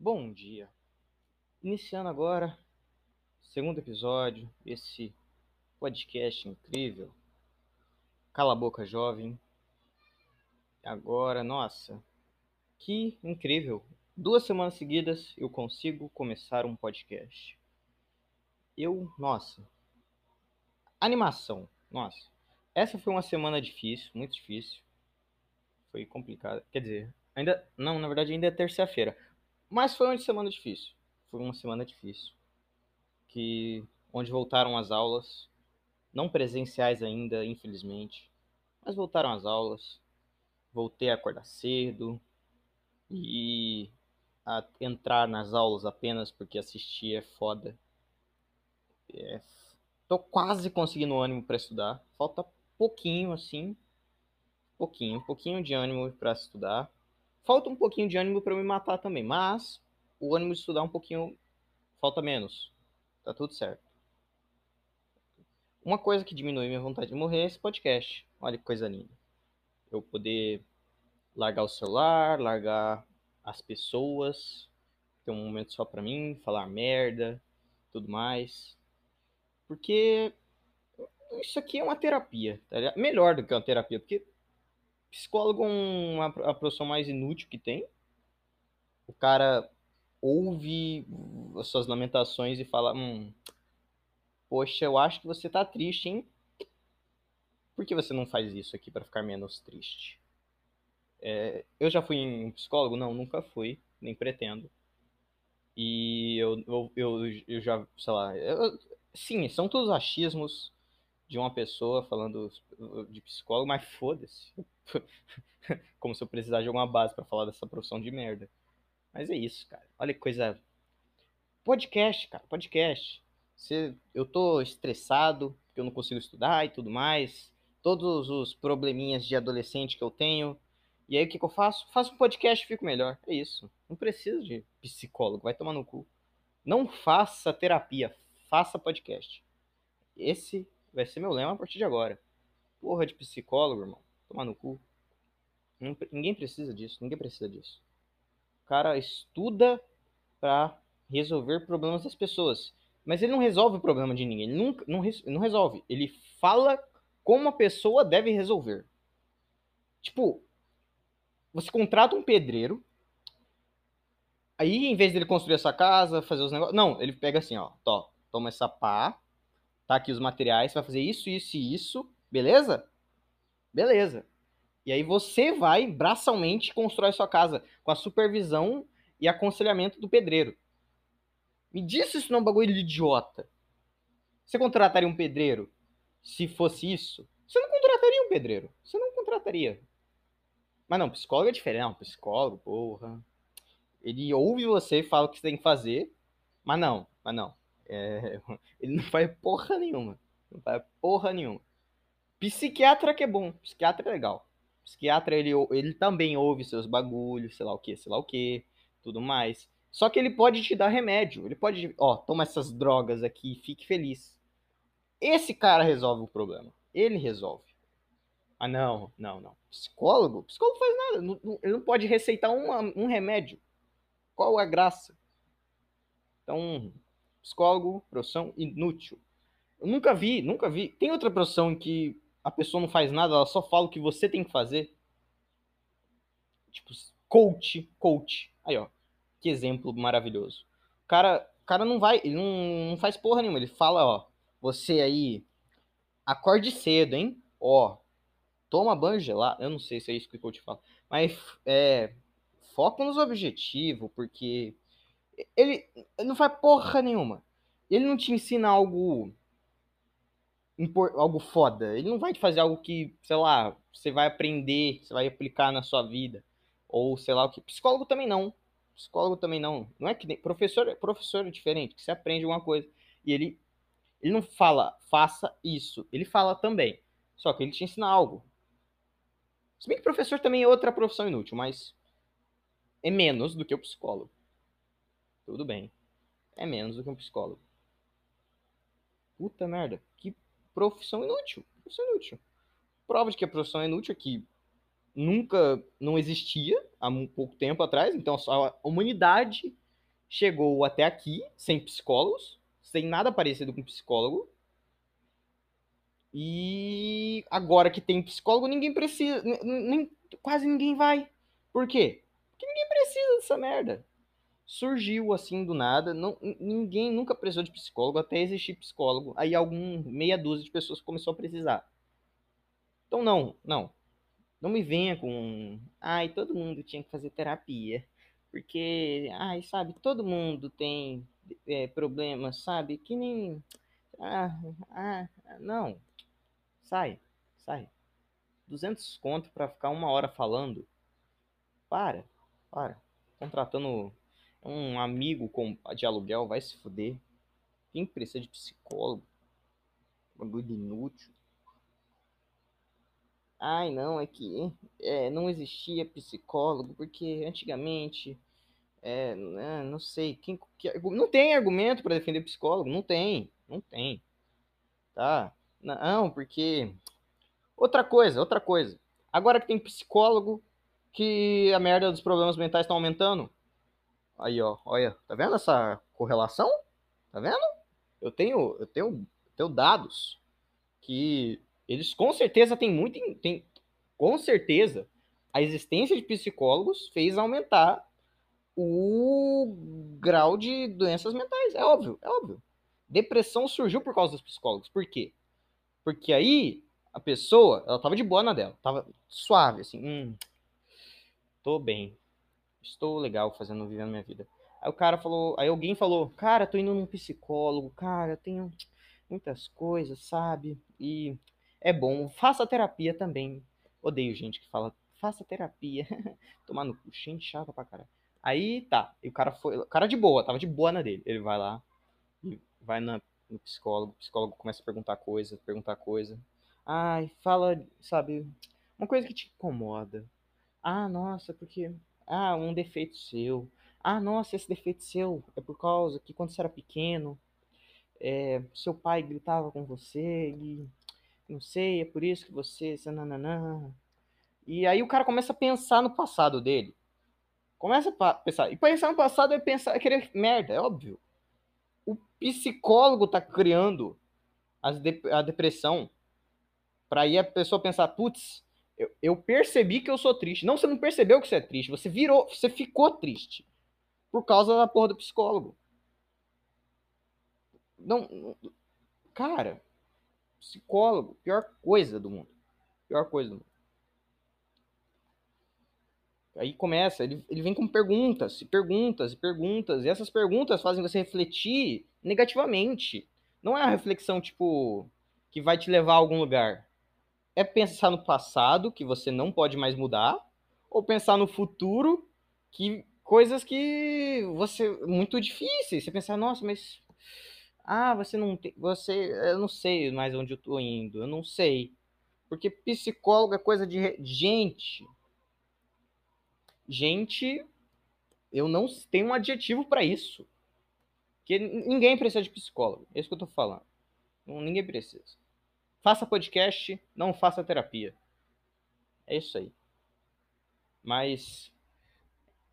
Bom dia. Iniciando agora, segundo episódio, esse podcast incrível. Cala a boca, jovem. Agora, nossa, que incrível. Duas semanas seguidas eu consigo começar um podcast. Eu, nossa. Animação, nossa. Essa foi uma semana difícil, muito difícil. Foi complicado. Quer dizer, ainda. Não, na verdade ainda é terça-feira. Mas foi uma semana difícil. Foi uma semana difícil. Que onde voltaram as aulas, não presenciais ainda, infelizmente, mas voltaram as aulas. Voltei a acordar cedo e a entrar nas aulas apenas porque assistir é foda. É, tô quase conseguindo ânimo para estudar. Falta pouquinho assim, pouquinho, pouquinho de ânimo para estudar falta um pouquinho de ânimo para me matar também, mas o ânimo de estudar um pouquinho falta menos. Tá tudo certo. Uma coisa que diminui minha vontade de morrer é esse podcast. Olha que coisa linda. Eu poder largar o celular, largar as pessoas, ter um momento só para mim, falar merda, tudo mais. Porque isso aqui é uma terapia, tá Melhor do que uma terapia, porque Psicólogo é uma, a profissão mais inútil que tem. O cara ouve as suas lamentações e fala: hum, Poxa, eu acho que você tá triste, hein? Por que você não faz isso aqui para ficar menos triste? É, eu já fui em psicólogo? Não, nunca fui, nem pretendo. E eu, eu, eu, eu já, sei lá. Eu, sim, são todos achismos de uma pessoa falando de psicólogo, mas foda-se. Como se eu precisasse de alguma base para falar dessa profissão de merda. Mas é isso, cara. Olha que coisa. Podcast, cara, podcast. Se eu tô estressado, porque eu não consigo estudar e tudo mais. Todos os probleminhas de adolescente que eu tenho. E aí o que, que eu faço? Faço um podcast e fico melhor. É isso. Não preciso de psicólogo, vai tomar no cu. Não faça terapia, faça podcast. Esse vai ser meu lema a partir de agora. Porra de psicólogo, irmão. Tomar no cu. Ninguém precisa disso, ninguém precisa disso. O cara estuda para resolver problemas das pessoas. Mas ele não resolve o problema de ninguém. Ele nunca, não, não resolve. Ele fala como a pessoa deve resolver. Tipo, você contrata um pedreiro. Aí, em vez dele construir essa casa, fazer os negócios. Não, ele pega assim, ó. Toma essa pá. Tá aqui os materiais. Vai fazer isso, isso e isso. Beleza? Beleza. E aí você vai, braçalmente, constrói sua casa com a supervisão e aconselhamento do pedreiro. Me diz se isso não é um bagulho idiota. Você contrataria um pedreiro se fosse isso? Você não contrataria um pedreiro. Você não contrataria. Mas não, psicólogo é diferente. Não, psicólogo, porra. Ele ouve você e fala o que você tem que fazer. Mas não, mas não. É... ele não faz porra nenhuma. Não faz porra nenhuma. Psiquiatra que é bom. Psiquiatra é legal psiquiatra, ele, ele também ouve seus bagulhos, sei lá o que, sei lá o que, tudo mais. Só que ele pode te dar remédio. Ele pode, ó, toma essas drogas aqui e fique feliz. Esse cara resolve o problema. Ele resolve. Ah, não, não, não. Psicólogo? Psicólogo faz nada. Não, não, ele não pode receitar uma, um remédio. Qual a graça? Então, psicólogo, profissão inútil. Eu nunca vi, nunca vi. Tem outra profissão em que a pessoa não faz nada, ela só fala o que você tem que fazer. Tipo, coach, coach. Aí, ó. Que exemplo maravilhoso. O cara, cara não vai, ele não, não faz porra nenhuma. Ele fala, ó, você aí, acorde cedo, hein? Ó, toma banho gelado. Eu não sei se é isso que o coach fala. Mas, é, foca nos objetivos, porque ele, não faz porra nenhuma. Ele não te ensina algo algo foda. Ele não vai te fazer algo que, sei lá, você vai aprender, você vai aplicar na sua vida. Ou sei lá o que. Psicólogo também não. Psicólogo também não. Não é que. Professor, professor é diferente, que você aprende uma coisa. E ele, ele não fala, faça isso. Ele fala também. Só que ele te ensina algo. Se bem que professor também é outra profissão inútil, mas é menos do que o psicólogo. Tudo bem. É menos do que um psicólogo. Puta merda. Que profissão inútil. Profissão inútil. Prova de que a profissão é inútil é que nunca não existia há um pouco tempo atrás, então a humanidade chegou até aqui sem psicólogos, sem nada parecido com psicólogo. E agora que tem psicólogo, ninguém precisa, nem, quase ninguém vai. Por quê? Porque ninguém precisa dessa merda. Surgiu assim do nada, não, ninguém nunca precisou de psicólogo até existir psicólogo. Aí algum meia dúzia de pessoas começou a precisar. Então não, não. Não me venha com, ai, todo mundo tinha que fazer terapia. Porque, ai, sabe, todo mundo tem é, problemas, sabe? Que nem. Ah, ah, não. Sai, sai. 200 conto pra ficar uma hora falando. Para, para. Contratando um amigo com, de aluguel, vai se fuder. Quem precisa de psicólogo? Bagulho inútil. Ai, não, é que é, não existia psicólogo, porque antigamente, é, né, não sei, quem, que, não tem argumento para defender psicólogo, não tem, não tem, tá? Não, porque outra coisa, outra coisa. Agora que tem psicólogo, que a merda dos problemas mentais está aumentando. Aí, ó, olha, tá vendo essa correlação? Tá vendo? Eu tenho, eu tenho, tenho dados que eles com certeza têm muito. Tem, com certeza, a existência de psicólogos fez aumentar o grau de doenças mentais. É óbvio, é óbvio. Depressão surgiu por causa dos psicólogos. Por quê? Porque aí a pessoa, ela tava de boa na dela, tava suave, assim, hum, tô bem, estou legal fazendo, vivendo minha vida. Aí o cara falou, aí alguém falou, cara, tô indo num psicólogo, cara, tenho muitas coisas, sabe? E é bom. Faça terapia também. Odeio gente que fala, faça terapia. Tomar no cu, gente chata pra caralho. Aí tá, e o cara foi, o cara de boa, tava de boa na dele. Ele vai lá, vai na, no psicólogo, o psicólogo começa a perguntar coisa, perguntar coisa. Ai, fala, sabe, uma coisa que te incomoda. Ah, nossa, porque. Ah, um defeito seu. Ah, nossa, esse defeito seu é por causa que quando você era pequeno, é, seu pai gritava com você e não sei, é por isso que você. E aí o cara começa a pensar no passado dele. Começa a pensar. E pensar no passado é pensar, é querer merda, é óbvio. O psicólogo tá criando a depressão para aí a pessoa pensar, putz, eu, eu, percebi que eu sou triste. Não, você não percebeu que você é triste, você virou, você ficou triste por causa da porra do psicólogo. Não, cara, Psicólogo, pior coisa do mundo. Pior coisa do mundo. Aí começa, ele, ele vem com perguntas, e perguntas, e perguntas, e essas perguntas fazem você refletir negativamente. Não é uma reflexão, tipo, que vai te levar a algum lugar. É pensar no passado, que você não pode mais mudar, ou pensar no futuro, que coisas que você muito difíceis. Você pensar, nossa, mas ah, você não tem. Você. Eu não sei mais onde eu tô indo. Eu não sei. Porque psicólogo é coisa de gente. Gente, eu não tenho um adjetivo para isso. Que ninguém precisa de psicólogo. É isso que eu tô falando. Ninguém precisa. Faça podcast, não faça terapia. É isso aí. Mas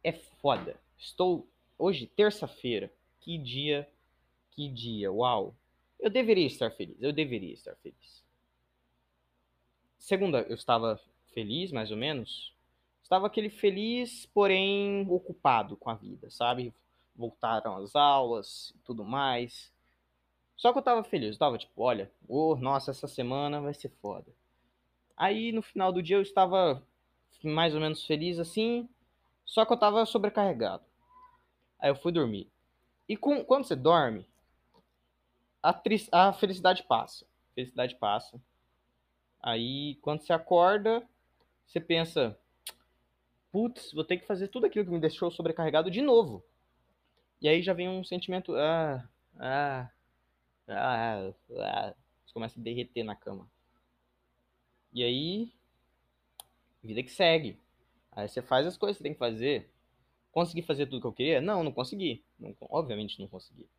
é foda. Estou hoje, terça-feira. Que dia que dia, uau! Eu deveria estar feliz, eu deveria estar feliz. Segunda, eu estava feliz, mais ou menos. Estava aquele feliz, porém ocupado com a vida, sabe? Voltaram as aulas e tudo mais. Só que eu estava feliz, eu estava tipo, olha, oh, nossa, essa semana vai ser foda. Aí no final do dia eu estava mais ou menos feliz assim, só que eu estava sobrecarregado. Aí eu fui dormir. E com, quando você dorme, a, tri... a felicidade passa. A felicidade passa. Aí, quando você acorda, você pensa: putz, vou ter que fazer tudo aquilo que me deixou sobrecarregado de novo. E aí já vem um sentimento: ah, ah, ah, ah. A derreter na cama. E aí, vida que segue. Aí você faz as coisas que tem que fazer. Consegui fazer tudo que eu queria? Não, não consegui. Não, obviamente não consegui.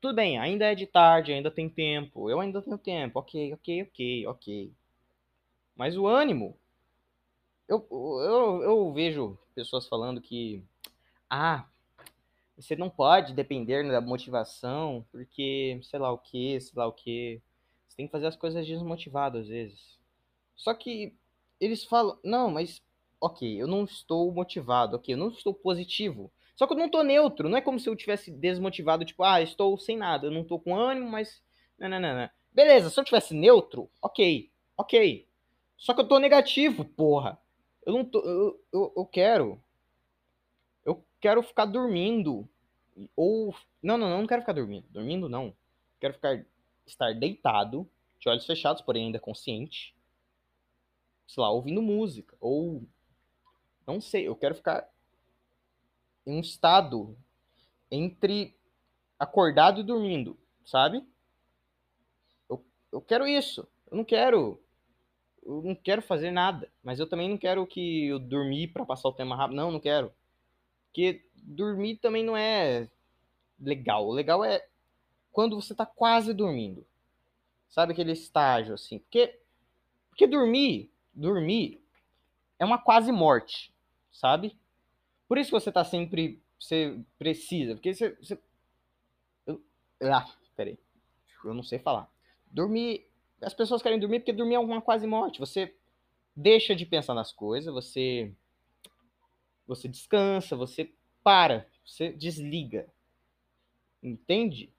Tudo bem, ainda é de tarde, ainda tem tempo. Eu ainda tenho tempo. Ok, ok, ok, ok. Mas o ânimo. Eu, eu, eu vejo pessoas falando que. Ah, Você não pode depender da motivação, porque sei lá o que, sei lá o que. Você tem que fazer as coisas desmotivado às vezes. Só que eles falam, não, mas ok, eu não estou motivado, ok, eu não estou positivo. Só que eu não estou neutro, não é como se eu tivesse desmotivado, tipo, ah, estou sem nada, eu não estou com ânimo, mas. Não, não, não, não. Beleza, se eu tivesse neutro, ok, ok. Só que eu tô negativo, porra. Eu não tô. Eu, eu, eu quero. Quero ficar dormindo. Ou. Não, não, não, não quero ficar dormindo. Dormindo, não. Quero ficar. Estar deitado, de olhos fechados, porém ainda consciente. Sei lá, ouvindo música. Ou. Não sei, eu quero ficar em um estado entre acordado e dormindo, sabe? Eu, eu quero isso. Eu não quero eu não quero fazer nada, mas eu também não quero que eu dormir para passar o tema rápido. Não, não quero. Porque dormir também não é legal. O legal é quando você tá quase dormindo. Sabe aquele estágio assim? Porque porque dormir, dormir é uma quase morte, sabe? Por isso que você tá sempre você precisa, porque você, você... Ah, peraí. Eu não sei falar. Dormir as pessoas querem dormir porque dormir é uma quase morte. Você deixa de pensar nas coisas, você você descansa, você para, você desliga. Entende?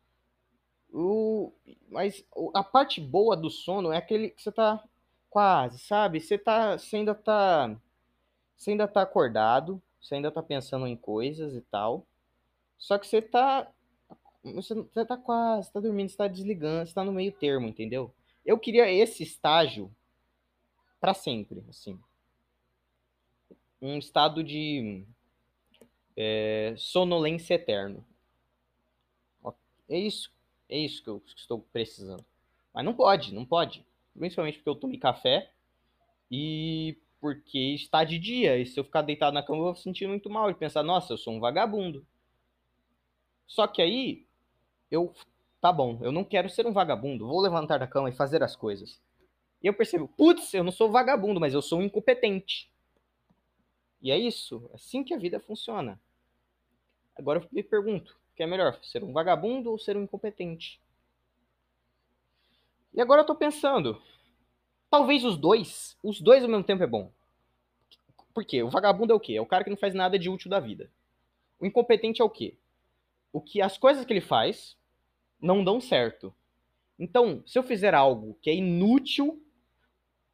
O, mas a parte boa do sono é aquele que você tá quase, sabe? Você tá, você ainda tá você ainda tá acordado, você ainda tá pensando em coisas e tal. Só que você tá você, você tá quase, tá dormindo, você tá desligando, você tá no meio termo, entendeu? Eu queria esse estágio para sempre, assim. Um estado de é, sonolência eterno. É isso, é isso que eu estou precisando. Mas não pode, não pode. Principalmente porque eu tomei café e porque está de dia. E se eu ficar deitado na cama, eu vou sentir muito mal e pensar, nossa, eu sou um vagabundo. Só que aí eu tá bom, eu não quero ser um vagabundo, vou levantar da cama e fazer as coisas. E eu percebo, putz, eu não sou vagabundo, mas eu sou um incompetente. E é isso, é assim que a vida funciona. Agora eu me pergunto, o que é melhor, ser um vagabundo ou ser um incompetente? E agora eu tô pensando, talvez os dois, os dois ao mesmo tempo é bom. Por quê? O vagabundo é o quê? É o cara que não faz nada de útil da vida. O incompetente é o quê? O que as coisas que ele faz não dão certo. Então, se eu fizer algo que é inútil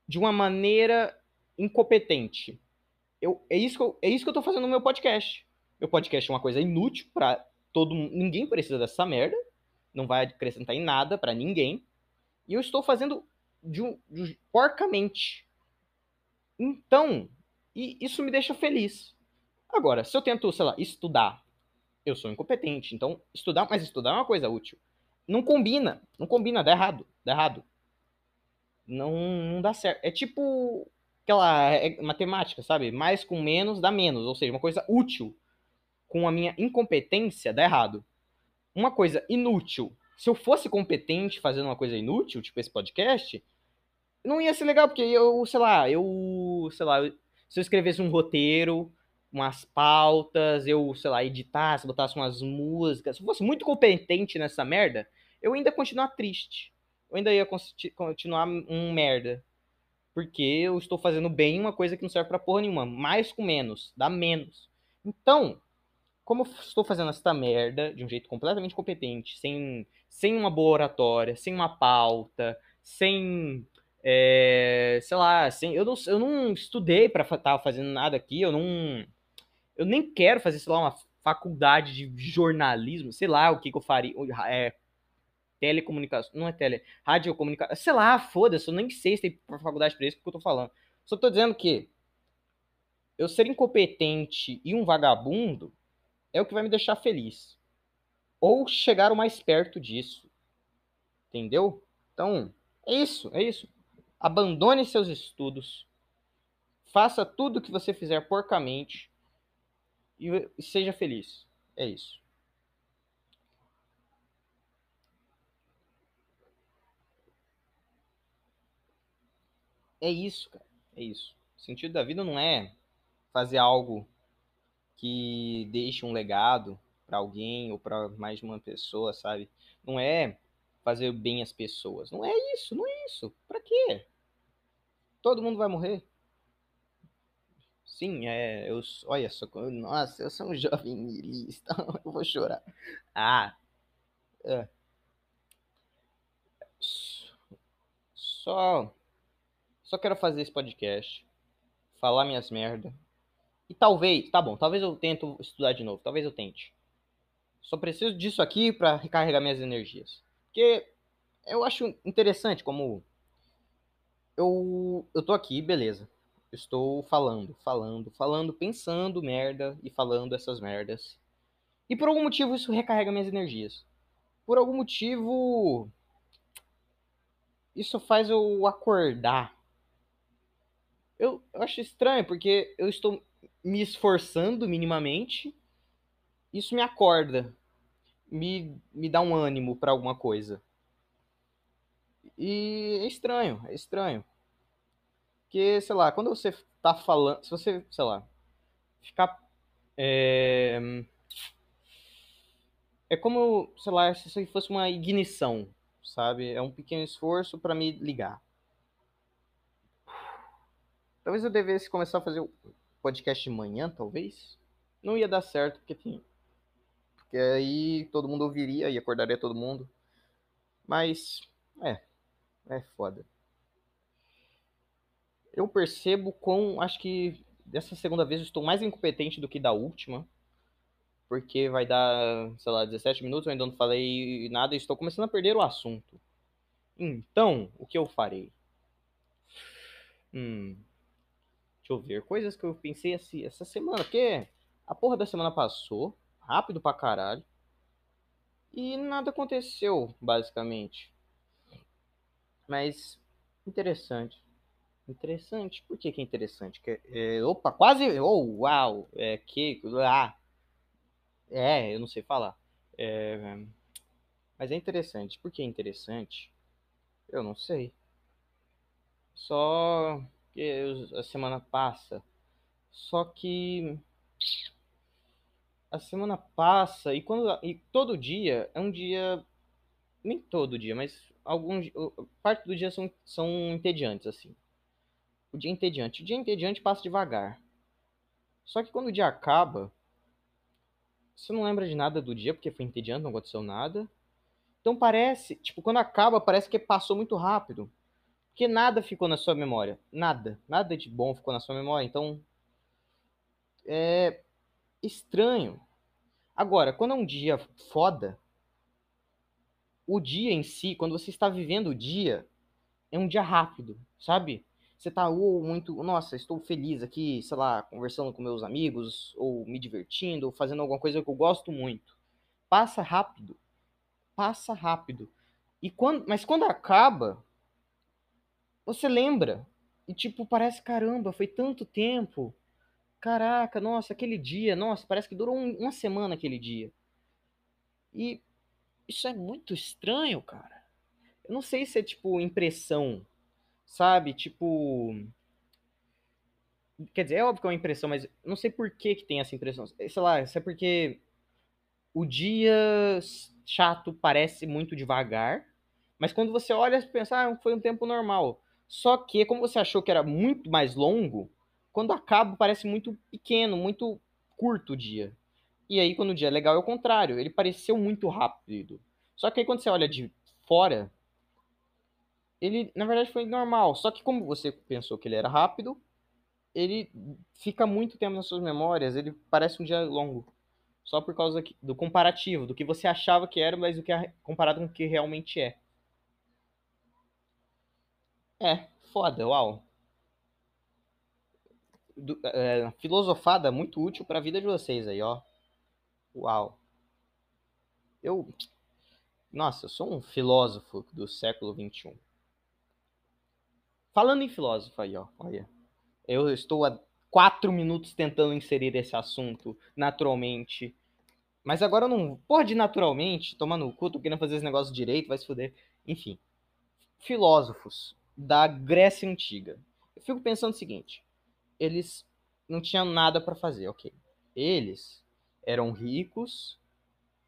de uma maneira incompetente, eu, é, isso que eu, é isso que eu tô fazendo no meu podcast. Meu podcast é uma coisa inútil para todo mundo. Ninguém precisa dessa merda. Não vai acrescentar em nada para ninguém. E eu estou fazendo de, de, porcamente. Então, e isso me deixa feliz. Agora, se eu tento, sei lá, estudar, eu sou incompetente. Então, estudar, mas estudar é uma coisa útil. Não combina. Não combina, dá errado. Dá errado. Não, não dá certo. É tipo aquela é matemática, sabe? Mais com menos dá menos. Ou seja, uma coisa útil com a minha incompetência dá errado. Uma coisa inútil. Se eu fosse competente fazendo uma coisa inútil, tipo esse podcast, não ia ser legal, porque eu, sei lá, eu, sei lá, se eu escrevesse um roteiro, umas pautas, eu, sei lá, editasse, botasse umas músicas, se eu fosse muito competente nessa merda, eu ainda ia continuar triste. Eu ainda ia continuar um merda. Porque eu estou fazendo bem uma coisa que não serve pra porra nenhuma. Mais com menos. Dá menos. Então, como eu estou fazendo essa merda de um jeito completamente competente, sem, sem uma boa oratória, sem uma pauta, sem. É, sei lá, sem, eu, não, eu não estudei para estar tá fazendo nada aqui, eu não. Eu nem quero fazer, sei lá, uma faculdade de jornalismo, sei lá o que, que eu faria. É, telecomunicação, não é tele, radiocomunicação, sei lá, foda-se, eu nem sei se tem faculdade pra isso, porque eu tô falando. Só tô dizendo que eu ser incompetente e um vagabundo é o que vai me deixar feliz. Ou chegar o mais perto disso. Entendeu? Então, é isso, é isso. Abandone seus estudos. Faça tudo o que você fizer porcamente e seja feliz. É isso. É isso, cara. É isso. O sentido da vida não é fazer algo que deixe um legado para alguém ou para mais de uma pessoa, sabe? Não é fazer bem às pessoas. Não é isso, não é isso. Para quê? Todo mundo vai morrer. Sim, é, eu, olha só, nossa, eu sou um jovem milista, eu vou chorar. Ah, é. Só, só quero fazer esse podcast, falar minhas merda. E talvez, tá bom, talvez eu tento estudar de novo, talvez eu tente. Só preciso disso aqui para recarregar minhas energias. Porque eu acho interessante como eu eu tô aqui, beleza. Estou falando, falando, falando, pensando merda e falando essas merdas. E por algum motivo isso recarrega minhas energias. Por algum motivo isso faz eu acordar. Eu, eu acho estranho, porque eu estou me esforçando minimamente. Isso me acorda. Me, me dá um ânimo para alguma coisa. E é estranho, é estranho. Porque, sei lá, quando você tá falando. Se você, sei lá, ficar. É, é como, sei lá, se fosse uma ignição sabe? É um pequeno esforço para me ligar. Talvez eu devesse começar a fazer o podcast de manhã, talvez. Não ia dar certo, porque tem. Porque aí todo mundo ouviria e acordaria todo mundo. Mas, é. É foda. Eu percebo com. Acho que dessa segunda vez eu estou mais incompetente do que da última porque vai dar, sei lá, 17 minutos, eu ainda não falei nada e estou começando a perder o assunto. Então, o que eu farei? Hum, deixa eu ver, coisas que eu pensei assim, essa semana, porque a porra da semana passou, rápido pra caralho, e nada aconteceu, basicamente. Mas, interessante. Interessante. Por que, que é interessante? Que, é, opa, quase. Oh, uau! É que. Ah, é, eu não sei falar. É... Mas é interessante. Por que é interessante? Eu não sei. Só que a semana passa. Só que a semana passa e quando e todo dia é um dia nem todo dia, mas alguns parte do dia são são entediantes assim. O dia entediante, o dia entediante passa devagar. Só que quando o dia acaba, você não lembra de nada do dia, porque foi entediante, não aconteceu nada. Então parece, tipo, quando acaba, parece que passou muito rápido. Porque nada ficou na sua memória. Nada. Nada de bom ficou na sua memória. Então. É estranho. Agora, quando é um dia foda, o dia em si, quando você está vivendo o dia, é um dia rápido, sabe? você tá ou muito, nossa, estou feliz aqui, sei lá, conversando com meus amigos, ou me divertindo, ou fazendo alguma coisa que eu gosto muito. Passa rápido. Passa rápido. E quando, mas quando acaba, você lembra. E tipo, parece, caramba, foi tanto tempo. Caraca, nossa, aquele dia, nossa, parece que durou um, uma semana aquele dia. E isso é muito estranho, cara. Eu não sei se é tipo impressão sabe? Tipo. Quer dizer, é óbvio que é uma impressão, mas não sei por que, que tem essa impressão. Sei lá, se é porque o dia chato parece muito devagar, mas quando você olha, você pensa, ah, foi um tempo normal. Só que, como você achou que era muito mais longo, quando acaba parece muito pequeno, muito curto o dia. E aí, quando o dia é legal, é o contrário. Ele pareceu muito rápido. Só que aí, quando você olha de fora, ele na verdade foi normal. Só que como você pensou que ele era rápido, ele fica muito tempo nas suas memórias, ele parece um dia longo. Só por causa do comparativo, do que você achava que era, mas do que é comparado com o que realmente é. É, foda, uau. Do, é, filosofada muito útil para a vida de vocês aí, ó. Uau. Eu. Nossa, eu sou um filósofo do século XXI. Falando em filósofo aí, ó, olha. Eu estou há quatro minutos tentando inserir esse assunto naturalmente. Mas agora eu não. Pode naturalmente, tomar no cu, tô querendo fazer esse negócio direito, vai se fuder. Enfim. Filósofos da Grécia Antiga. Eu fico pensando o seguinte: eles não tinham nada para fazer, ok. Eles eram ricos,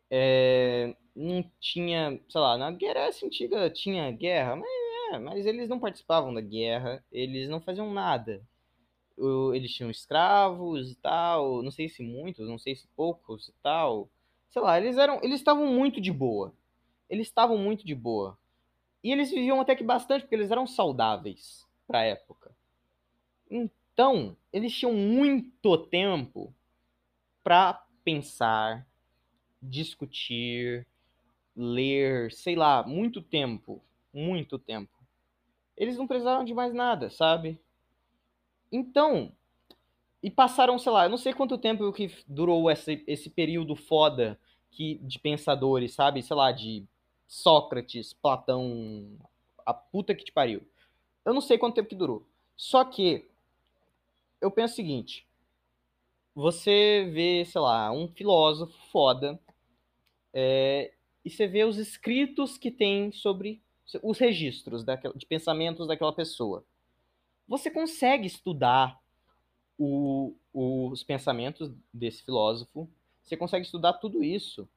é, não tinha, sei lá, na Grécia antiga tinha guerra, mas, é, mas eles não participavam da guerra, eles não faziam nada. Eles tinham escravos e tal, não sei se muitos, não sei se poucos e tal. Sei lá, eles eram, eles estavam muito de boa. Eles estavam muito de boa. E eles viviam até que bastante, porque eles eram saudáveis para a época. Então, eles tinham muito tempo para pensar, discutir, ler, sei lá, muito tempo, muito tempo. Eles não precisavam de mais nada, sabe? Então, e passaram, sei lá, eu não sei quanto tempo que durou esse, esse período foda que, de pensadores, sabe? Sei lá, de Sócrates, Platão, a puta que te pariu. Eu não sei quanto tempo que durou. Só que eu penso o seguinte: você vê, sei lá, um filósofo foda, é, e você vê os escritos que tem sobre os registros daquela, de pensamentos daquela pessoa. Você consegue estudar o, os pensamentos desse filósofo, você consegue estudar tudo isso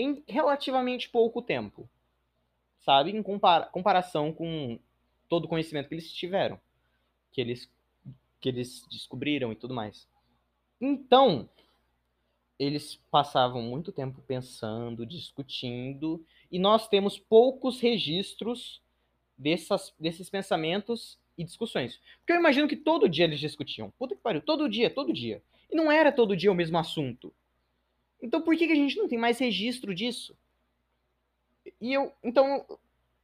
em relativamente pouco tempo, sabe? Em compara comparação com todo o conhecimento que eles tiveram, que eles, que eles descobriram e tudo mais. Então, eles passavam muito tempo pensando, discutindo, e nós temos poucos registros dessas, desses pensamentos e discussões. Porque eu imagino que todo dia eles discutiam. Puta que pariu, todo dia, todo dia. E não era todo dia o mesmo assunto. Então por que, que a gente não tem mais registro disso? E eu, então,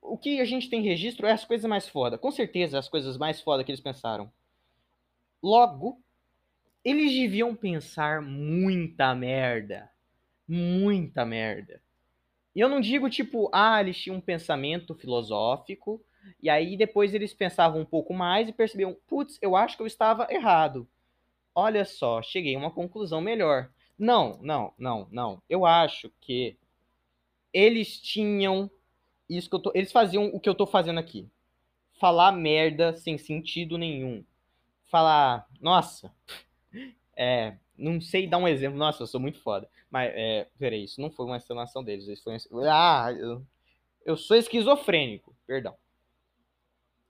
o que a gente tem registro é as coisas mais foda. Com certeza, as coisas mais foda que eles pensaram. Logo, eles deviam pensar muita merda. Muita merda. E eu não digo tipo, ah, eles tinham um pensamento filosófico, e aí depois eles pensavam um pouco mais e percebiam, putz, eu acho que eu estava errado. Olha só, cheguei a uma conclusão melhor. Não, não, não, não. Eu acho que eles tinham isso que eu tô, eles faziam o que eu tô fazendo aqui. Falar merda sem sentido nenhum. Falar, nossa, é, não sei dar um exemplo. Nossa, eu sou muito foda. Mas, é, peraí, isso não foi uma exclamação deles. Isso foi ah, eu, eu sou esquizofrênico. Perdão.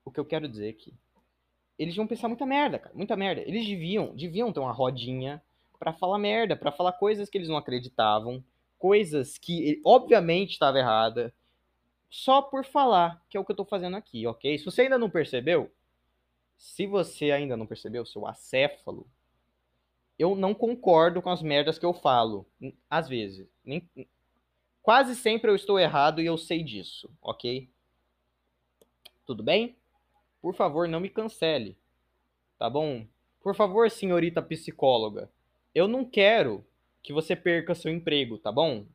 O que eu quero dizer aqui. Eles iam pensar muita merda, cara. Muita merda. Eles deviam, deviam ter uma rodinha para falar merda, para falar coisas que eles não acreditavam, coisas que obviamente estava errada, só por falar, que é o que eu tô fazendo aqui, ok? Se você ainda não percebeu, se você ainda não percebeu, seu acéfalo, eu não concordo com as merdas que eu falo, às vezes. Nem, quase sempre eu estou errado e eu sei disso, ok? Tudo bem? Por favor, não me cancele, tá bom? Por favor, senhorita psicóloga, eu não quero que você perca seu emprego, tá bom?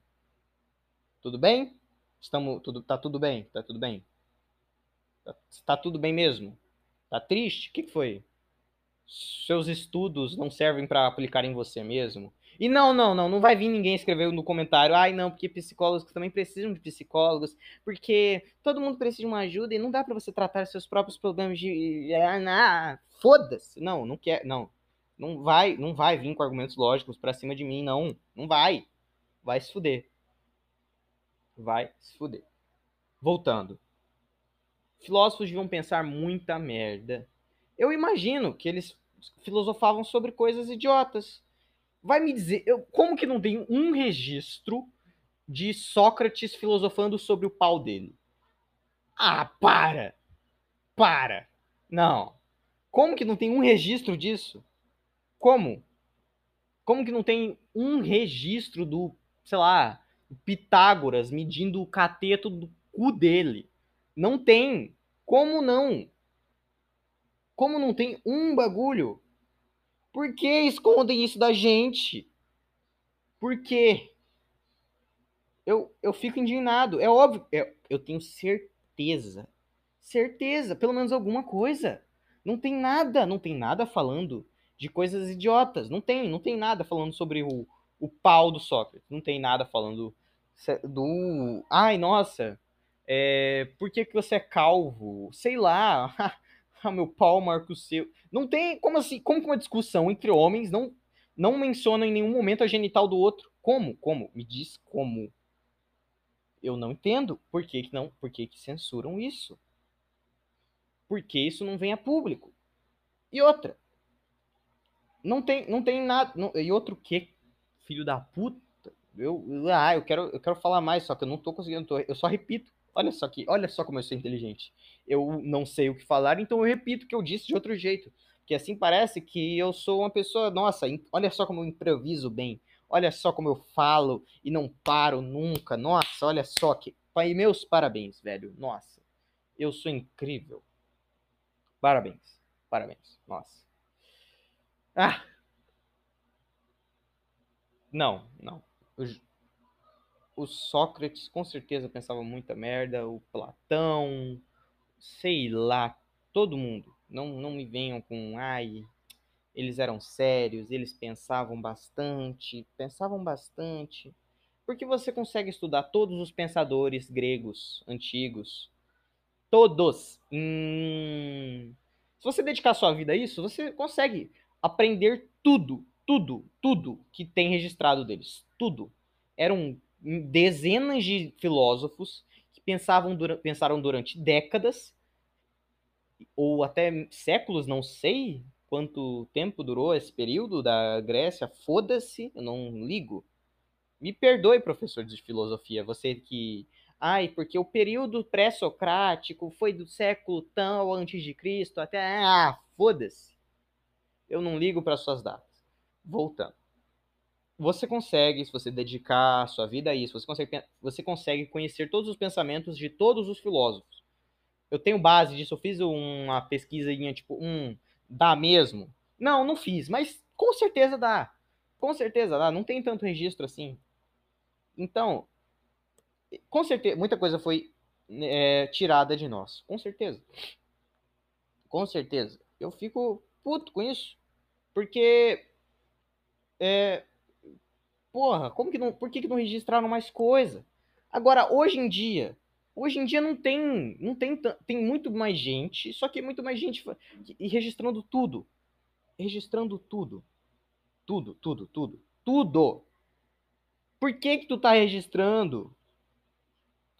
Tudo bem? Estamos, tudo, tá tudo bem? Tá tudo bem? Tá, tá tudo bem mesmo? Tá triste? O que, que foi? Seus estudos não servem para aplicar em você mesmo? E não, não, não, não vai vir ninguém escrever no comentário, ai não, porque psicólogos também precisam de psicólogos, porque todo mundo precisa de uma ajuda e não dá para você tratar seus próprios problemas de. Ah, Foda-se! Não, não quer, não. Não vai, não vai vir com argumentos lógicos para cima de mim, não. Não vai. Vai se fuder. Vai se fuder. Voltando. Filósofos deviam pensar muita merda. Eu imagino que eles filosofavam sobre coisas idiotas. Vai me dizer, eu, como que não tem um registro de Sócrates filosofando sobre o pau dele? Ah, para! Para! Não. Como que não tem um registro disso? Como? Como que não tem um registro do, sei lá, Pitágoras medindo o cateto do cu dele? Não tem. Como não? Como não tem um bagulho? Por que escondem isso da gente? Por quê? Eu, eu fico indignado. É óbvio, eu, eu tenho certeza. Certeza, pelo menos alguma coisa. Não tem nada, não tem nada falando de coisas idiotas. Não tem, não tem nada falando sobre o, o pau do Sócrates. Não tem nada falando do. Ai, nossa, é, por que, que você é calvo? Sei lá. ah, meu pau marca o seu. Não tem. Como assim? Como que uma discussão entre homens não, não menciona em nenhum momento a genital do outro? Como? Como? Me diz como. Eu não entendo. Por que, que não? Por que, que censuram isso? Por que isso não vem a público? E outra. Não tem, não tem nada. Não, e outro que? Filho da puta. Eu, ah, eu quero, eu quero falar mais, só que eu não tô conseguindo. Tô, eu só repito. Olha só aqui, olha só como eu sou inteligente. Eu não sei o que falar, então eu repito o que eu disse de outro jeito. Que assim parece que eu sou uma pessoa, nossa, olha só como eu improviso bem. Olha só como eu falo e não paro nunca. Nossa, olha só que. Pai, meus parabéns, velho. Nossa, eu sou incrível. Parabéns, parabéns. Nossa. Ah! Não, não. O, o Sócrates com certeza pensava muita merda. O Platão, sei lá, todo mundo. Não, não me venham com, ai, eles eram sérios, eles pensavam bastante, pensavam bastante. Porque você consegue estudar todos os pensadores gregos antigos, todos. Hum... Se você dedicar sua vida a isso, você consegue aprender tudo, tudo, tudo que tem registrado deles, tudo. Eram dezenas de filósofos que pensavam, pensaram durante décadas ou até séculos, não sei quanto tempo durou esse período da Grécia, foda-se, eu não ligo. Me perdoe, professor de filosofia, você que. Ai, porque o período pré-socrático foi do século tão antes de Cristo até. Ah, foda-se. Eu não ligo para suas datas. Voltando. Você consegue, se você dedicar sua vida a isso, você consegue, você consegue conhecer todos os pensamentos de todos os filósofos eu tenho base disso, eu fiz uma pesquisazinha, tipo, um, dá mesmo? Não, não fiz, mas com certeza dá. Com certeza dá, não tem tanto registro assim. Então, com certeza, muita coisa foi é, tirada de nós, com certeza. Com certeza. Eu fico puto com isso, porque é, porra, como que não, por que, que não registraram mais coisa? Agora, hoje em dia, Hoje em dia não tem, não tem, tem muito mais gente, só que muito mais gente e registrando tudo, registrando tudo, tudo, tudo, tudo, tudo. Por que que tu tá registrando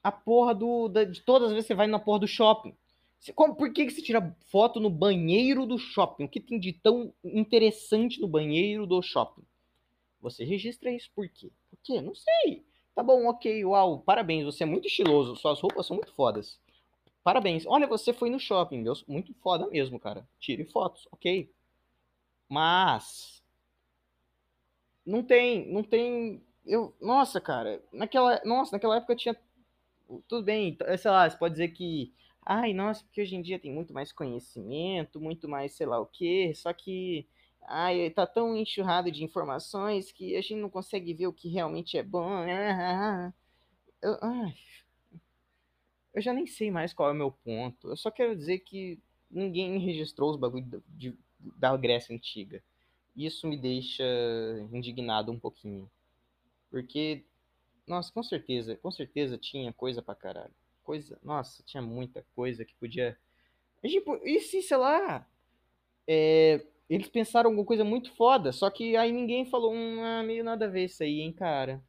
a porra do, da, de todas as vezes que você vai na porra do shopping? Como, por que que você tira foto no banheiro do shopping? O que tem de tão interessante no banheiro do shopping? Você registra isso por quê? Por quê? Não sei. Tá bom, ok, uau, parabéns, você é muito estiloso, suas roupas são muito fodas. Parabéns. Olha, você foi no shopping, meu, muito foda mesmo, cara. Tire fotos, ok. Mas não tem, não tem, eu, nossa, cara, naquela, nossa, naquela época tinha tudo bem, sei lá, você pode dizer que ai, nossa, porque hoje em dia tem muito mais conhecimento, muito mais, sei lá o quê, só que Ai, tá tão enxurrado de informações que a gente não consegue ver o que realmente é bom. Eu, ai, eu já nem sei mais qual é o meu ponto. Eu só quero dizer que ninguém registrou os bagulhos da Grécia Antiga. Isso me deixa indignado um pouquinho. Porque, nossa, com certeza, com certeza tinha coisa pra caralho. Coisa, nossa, tinha muita coisa que podia. Tipo, e se, sei lá, é, eles pensaram alguma coisa muito foda, só que aí ninguém falou, hum, ah, meio nada a ver isso aí, hein, cara.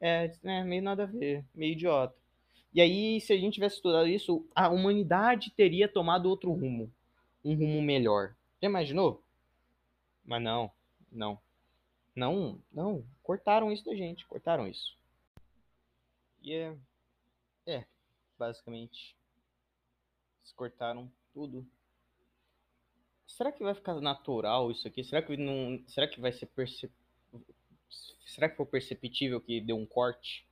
É, é, meio nada a ver, meio idiota. E aí, se a gente tivesse estudado isso, a humanidade teria tomado outro rumo. Um rumo melhor. Já imaginou? Mas não, não. Não, não. Cortaram isso da gente, cortaram isso. E é. É, basicamente. Eles cortaram tudo será que vai ficar natural isso aqui? Será que não, será que vai ser percep... será que foi perceptível que deu um corte?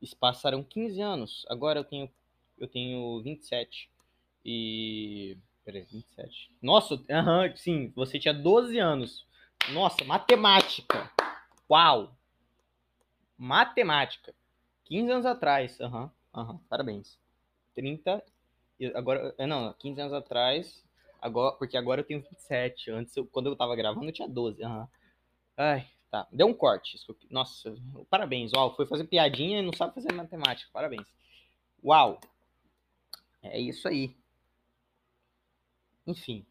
Eles passaram 15 anos. Agora eu tenho eu tenho 27 e peraí, 27. Nossa, aham, sim, você tinha 12 anos. Nossa, matemática. Uau. Matemática. 15 anos atrás. Aham, uhum, aham, parabéns. 30 agora, é, não, 15 anos atrás Agora, porque agora eu tenho 27. Antes, eu, quando eu tava gravando, eu tinha 12. Uhum. Ai, tá. Deu um corte. Nossa, parabéns. Uau, foi fazer piadinha e não sabe fazer matemática. Parabéns. Uau. É isso aí. Enfim.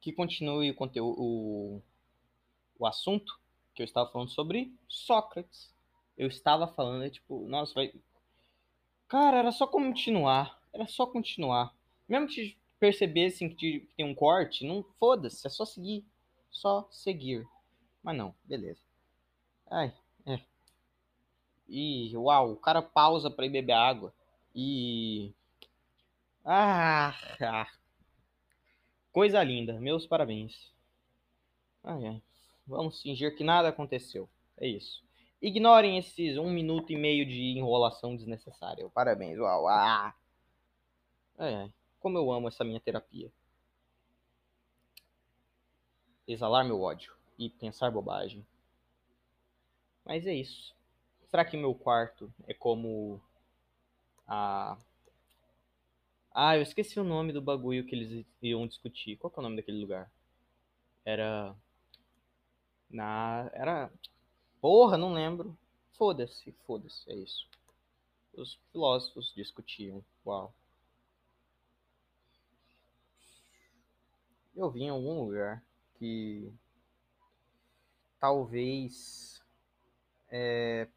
Que continue o conteúdo, o, o assunto. que eu estava falando sobre Sócrates. Eu estava falando, é tipo, nossa, vai. Cara, era só continuar. Era só continuar. Mesmo que percebessem que tem um corte, não foda-se, é só seguir. Só seguir. Mas não, beleza. Ai, é. E, uau, o cara pausa pra ir beber água. E. Ah, ah. Coisa linda, meus parabéns. Ah, é. Vamos fingir que nada aconteceu. É isso. Ignorem esses um minuto e meio de enrolação desnecessária. Parabéns, uau. Ah. É, como eu amo essa minha terapia. Exalar meu ódio e pensar bobagem. Mas é isso. Será que meu quarto é como a. Ah, eu esqueci o nome do bagulho que eles iam discutir. Qual é o nome daquele lugar? Era. Na. Era. Porra, não lembro. Foda-se, foda-se, é isso. Os filósofos discutiam. Uau. Eu vi em algum lugar que talvez é,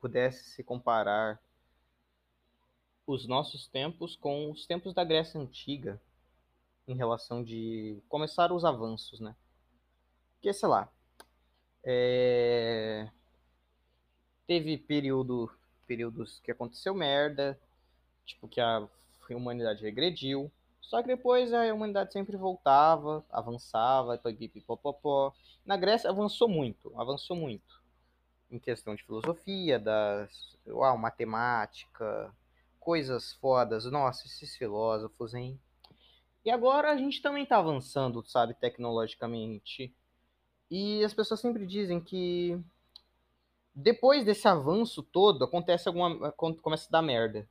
pudesse se comparar os nossos tempos com os tempos da Grécia Antiga em relação de começar os avanços, né? Porque, sei lá, é... teve período, períodos que aconteceu merda, tipo que a humanidade regrediu, só que depois a humanidade sempre voltava, avançava, pipipopopó. Na Grécia avançou muito, avançou muito. Em questão de filosofia, das, uau, matemática, coisas fodas. Nossa, esses filósofos, hein? E agora a gente também tá avançando, sabe, tecnologicamente. E as pessoas sempre dizem que depois desse avanço todo, acontece alguma. começa a dar merda.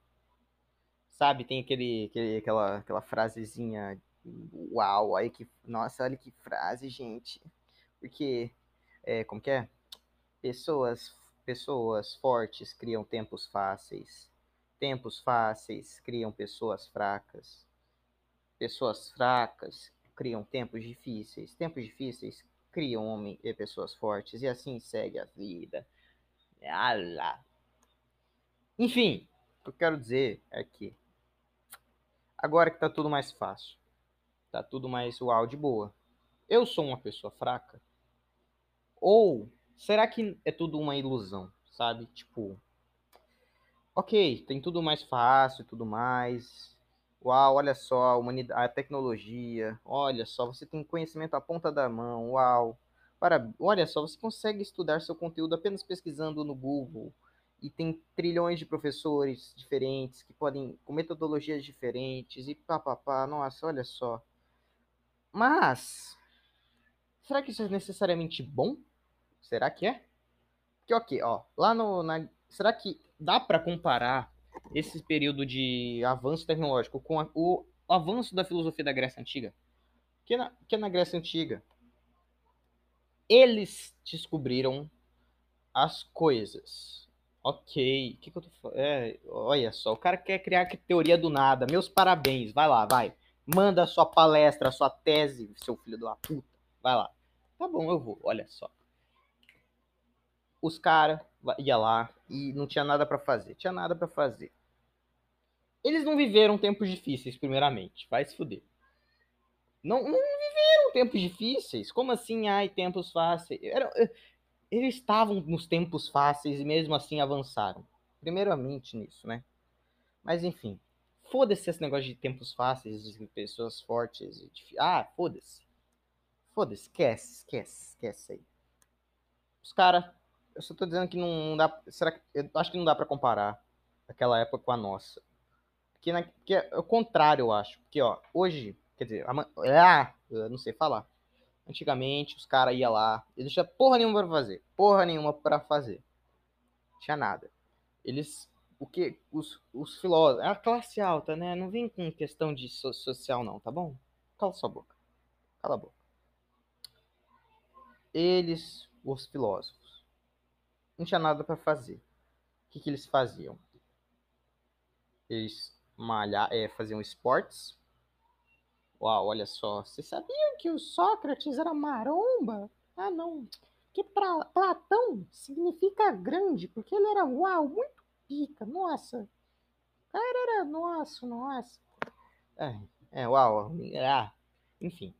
Sabe, tem aquele, aquele, aquela, aquela frasezinha. Uau, aí que. Nossa, olha que frase, gente. Porque. É, como que é? Pessoas, pessoas fortes criam tempos fáceis. Tempos fáceis criam pessoas fracas. Pessoas fracas criam tempos difíceis. Tempos difíceis criam homem e pessoas fortes. E assim segue a vida. Alá. Enfim, o que eu quero dizer é que agora que tá tudo mais fácil, tá tudo mais uau de boa. Eu sou uma pessoa fraca? Ou será que é tudo uma ilusão, sabe? Tipo, ok, tem tudo mais fácil, tudo mais. Uau, olha só, a, a tecnologia, olha só, você tem conhecimento à ponta da mão, uau. Para, olha só, você consegue estudar seu conteúdo apenas pesquisando no Google. E tem trilhões de professores diferentes que podem, com metodologias diferentes e papapá. Nossa, olha só. Mas, será que isso é necessariamente bom? Será que é? Porque, ok, ó, lá no, na, será que dá para comparar esse período de avanço tecnológico com a, o avanço da filosofia da Grécia Antiga? Que na, que na Grécia Antiga, eles descobriram as coisas. Ok, o que, que eu tô falando? É, olha só, o cara quer criar teoria do nada. Meus parabéns, vai lá, vai. Manda sua palestra, sua tese, seu filho da puta. Vai lá. Tá bom, eu vou, olha só os caras ia lá e não tinha nada para fazer. Tinha nada para fazer. Eles não viveram tempos difíceis, primeiramente. Vai se fuder. Não, não viveram tempos difíceis. Como assim, ai, tempos fáceis? Era, eh, eles estavam nos tempos fáceis e mesmo assim avançaram. Primeiramente nisso, né? Mas enfim. Foda-se esse negócio de tempos fáceis, de pessoas fortes. De... Ah, foda-se. Foda-se, esquece, esquece, esquece aí. Os caras eu só tô dizendo que não dá. Será que. Eu acho que não dá para comparar aquela época com a nossa. Porque, na, é o contrário, eu acho. Porque, ó, hoje, quer dizer, ah, eu não sei falar. Antigamente, os caras iam lá, eles não porra nenhuma pra fazer. Porra nenhuma pra fazer. Tinha nada. Eles. O que? Os, os filósofos. É a classe alta, né? Não vem com questão de so, social, não, tá bom? Cala sua boca. Cala a boca. Eles, os filósofos não tinha nada para fazer. O que, que eles faziam? Eles malhar, é, faziam esportes. Uau, olha só. Vocês sabiam que o Sócrates era maromba? Ah, não. Porque pra Platão significa grande, porque ele era uau, muito pica, nossa. O cara era, nossa, nossa. É, é uau, ah, enfim.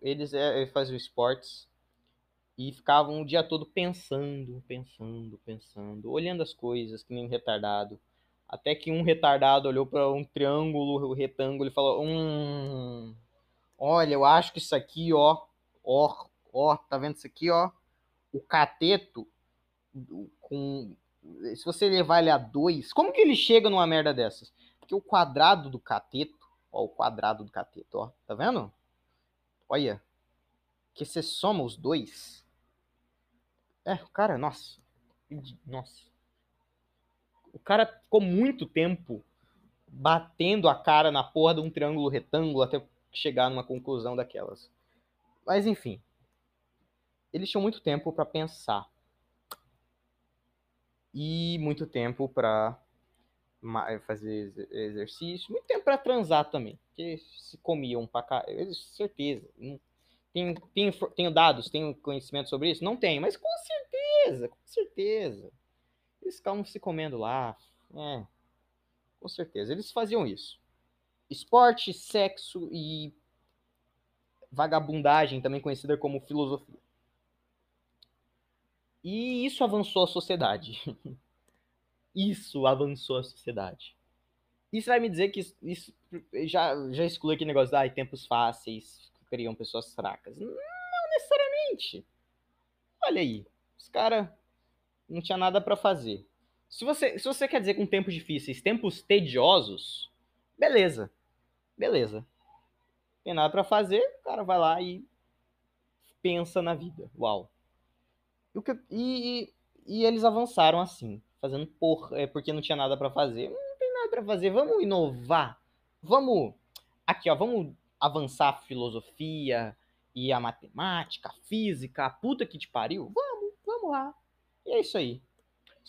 Eles, é, eles faziam esportes e ficavam o dia todo pensando, pensando, pensando, olhando as coisas, que nem um retardado. Até que um retardado olhou para um triângulo, um retângulo e falou: Hum, olha, eu acho que isso aqui, ó, ó, ó, tá vendo isso aqui, ó? O cateto, com. Se você levar ele a dois, como que ele chega numa merda dessas? Porque o quadrado do cateto, ó, o quadrado do cateto, ó, tá vendo? Olha, que você soma os dois. É, o cara, nossa. Nossa. O cara ficou muito tempo batendo a cara na porra de um triângulo retângulo até chegar numa conclusão daquelas. Mas enfim. Eles tinham muito tempo para pensar. E muito tempo para fazer exercício, muito tempo para transar também, porque se comiam pra cá, certeza. Tenho dados, tenho conhecimento sobre isso? Não tenho, mas com certeza, com certeza. Eles ficavam se comendo lá. É, com certeza. Eles faziam isso. Esporte, sexo e vagabundagem, também conhecida como filosofia. E isso avançou a sociedade. isso avançou a sociedade. Isso vai me dizer que isso, isso já, já exclui aquele negócio de ah, tempos fáceis criam pessoas fracas. Não necessariamente. Olha aí, os caras não tinha nada para fazer. Se você, se você quer dizer com tempos difíceis, tempos tediosos, beleza. Beleza. Tem nada para fazer, o cara vai lá e pensa na vida. Uau. E, e, e eles avançaram assim, fazendo por, é, porque não tinha nada para fazer. Não tem nada para fazer, vamos inovar. Vamos aqui, ó, vamos avançar a filosofia e a matemática, a física, a puta que te pariu. Vamos, vamos lá. E é isso aí.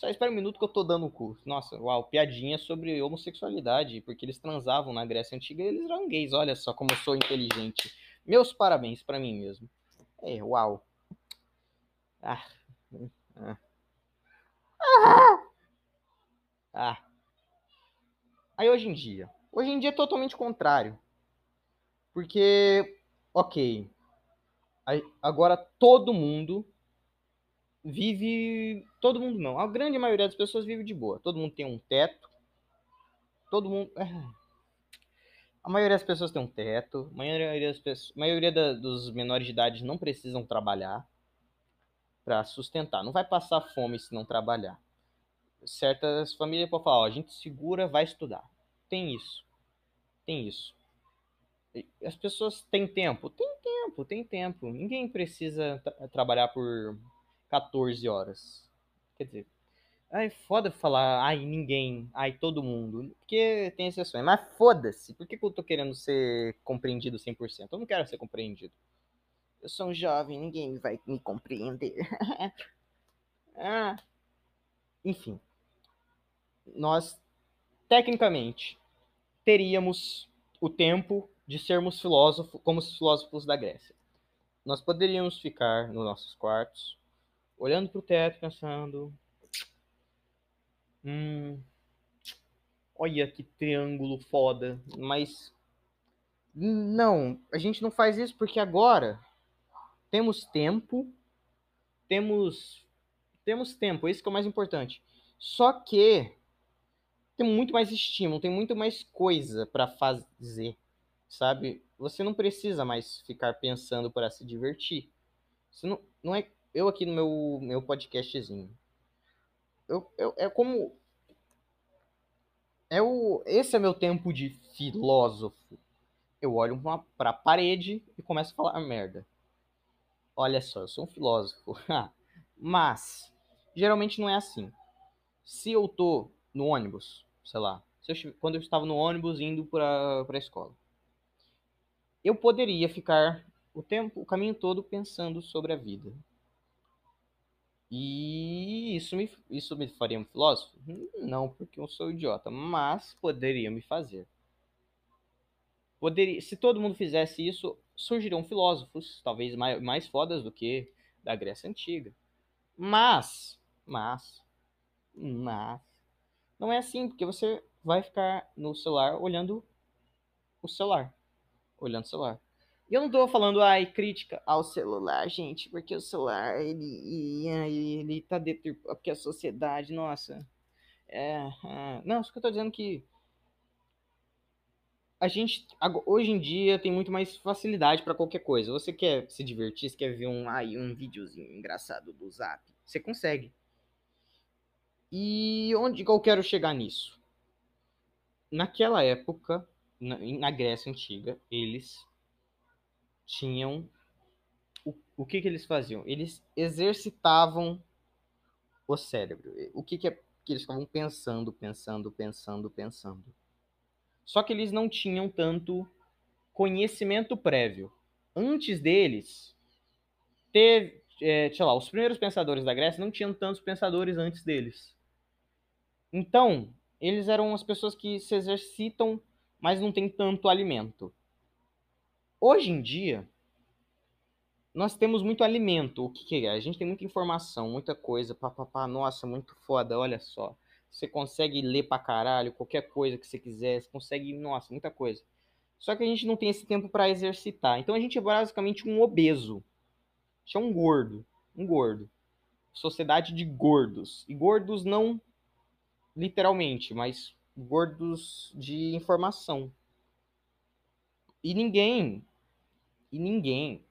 Só espera um minuto que eu tô dando o curso. Nossa, uau, piadinha sobre homossexualidade, porque eles transavam na Grécia Antiga e eles eram gays. Olha só como eu sou inteligente. Meus parabéns para mim mesmo. É, uau. Ah. Ah. ah. Aí hoje em dia. Hoje em dia é totalmente contrário. Porque, ok. Agora todo mundo vive. Todo mundo não. A grande maioria das pessoas vive de boa. Todo mundo tem um teto. Todo mundo. É. A maioria das pessoas tem um teto. A maioria, das pessoas, maioria da, dos menores de idade não precisam trabalhar para sustentar. Não vai passar fome se não trabalhar. Certas famílias podem falar: ó, a gente segura, vai estudar. Tem isso. Tem isso. As pessoas têm tempo? Tem tempo, tem tempo. Ninguém precisa tra trabalhar por 14 horas. Quer dizer, ai, foda falar, ai, ninguém, ai, todo mundo. Porque tem exceções. Mas foda-se. Por que, que eu tô querendo ser compreendido 100%? Eu não quero ser compreendido. Eu sou um jovem, ninguém vai me compreender. ah. Enfim. Nós, tecnicamente, teríamos o tempo de sermos filósofos como os filósofos da Grécia. Nós poderíamos ficar nos nossos quartos, olhando para o teto, pensando: hum, olha que triângulo foda, mas não, a gente não faz isso porque agora temos tempo, temos temos tempo, isso que é o mais importante. Só que tem muito mais estímulo, tem muito mais coisa para fazer, sabe? Você não precisa mais ficar pensando para se divertir. Você não, não é eu aqui no meu, meu podcastzinho. Eu, eu, é como. É o, esse é meu tempo de filósofo. Eu olho para a parede e começo a falar merda. Olha só, eu sou um filósofo. Mas, geralmente não é assim. Se eu tô no ônibus, sei lá, eu, quando eu estava no ônibus indo para a escola, eu poderia ficar o tempo, o caminho todo pensando sobre a vida. E isso me, isso me faria um filósofo? Não, porque eu sou idiota, mas poderia me fazer. Poderia, se todo mundo fizesse isso, surgiriam filósofos, talvez mais, mais fodas do que da Grécia Antiga. Mas, mas, mas, não é assim, porque você vai ficar no celular olhando o celular. Olhando o celular. E eu não tô falando, ai, crítica ao celular, gente, porque o celular, ele, ele, ele tá dentro, porque a sociedade, nossa, é, é, não, só que eu tô dizendo que a gente, hoje em dia, tem muito mais facilidade para qualquer coisa. Você quer se divertir, você quer ver um, ai, um videozinho engraçado do Zap, você consegue. E onde que eu quero chegar nisso? Naquela época, na, Grécia Antiga, eles tinham. O, o que, que eles faziam? Eles exercitavam o cérebro. O que, que, é, que eles ficavam pensando, pensando, pensando, pensando. Só que eles não tinham tanto conhecimento prévio. Antes deles, teve, é, sei lá, os primeiros pensadores da Grécia não tinham tantos pensadores antes deles. Então, eles eram as pessoas que se exercitam, mas não têm tanto alimento. Hoje em dia, nós temos muito alimento. O que, que é? A gente tem muita informação, muita coisa. Pá, pá, pá, nossa, muito foda, olha só. Você consegue ler pra caralho, qualquer coisa que você quiser. Você consegue, nossa, muita coisa. Só que a gente não tem esse tempo para exercitar. Então a gente é basicamente um obeso. A gente é um gordo. Um gordo. Sociedade de gordos. E gordos não literalmente, mas gordos de informação. E ninguém e ninguém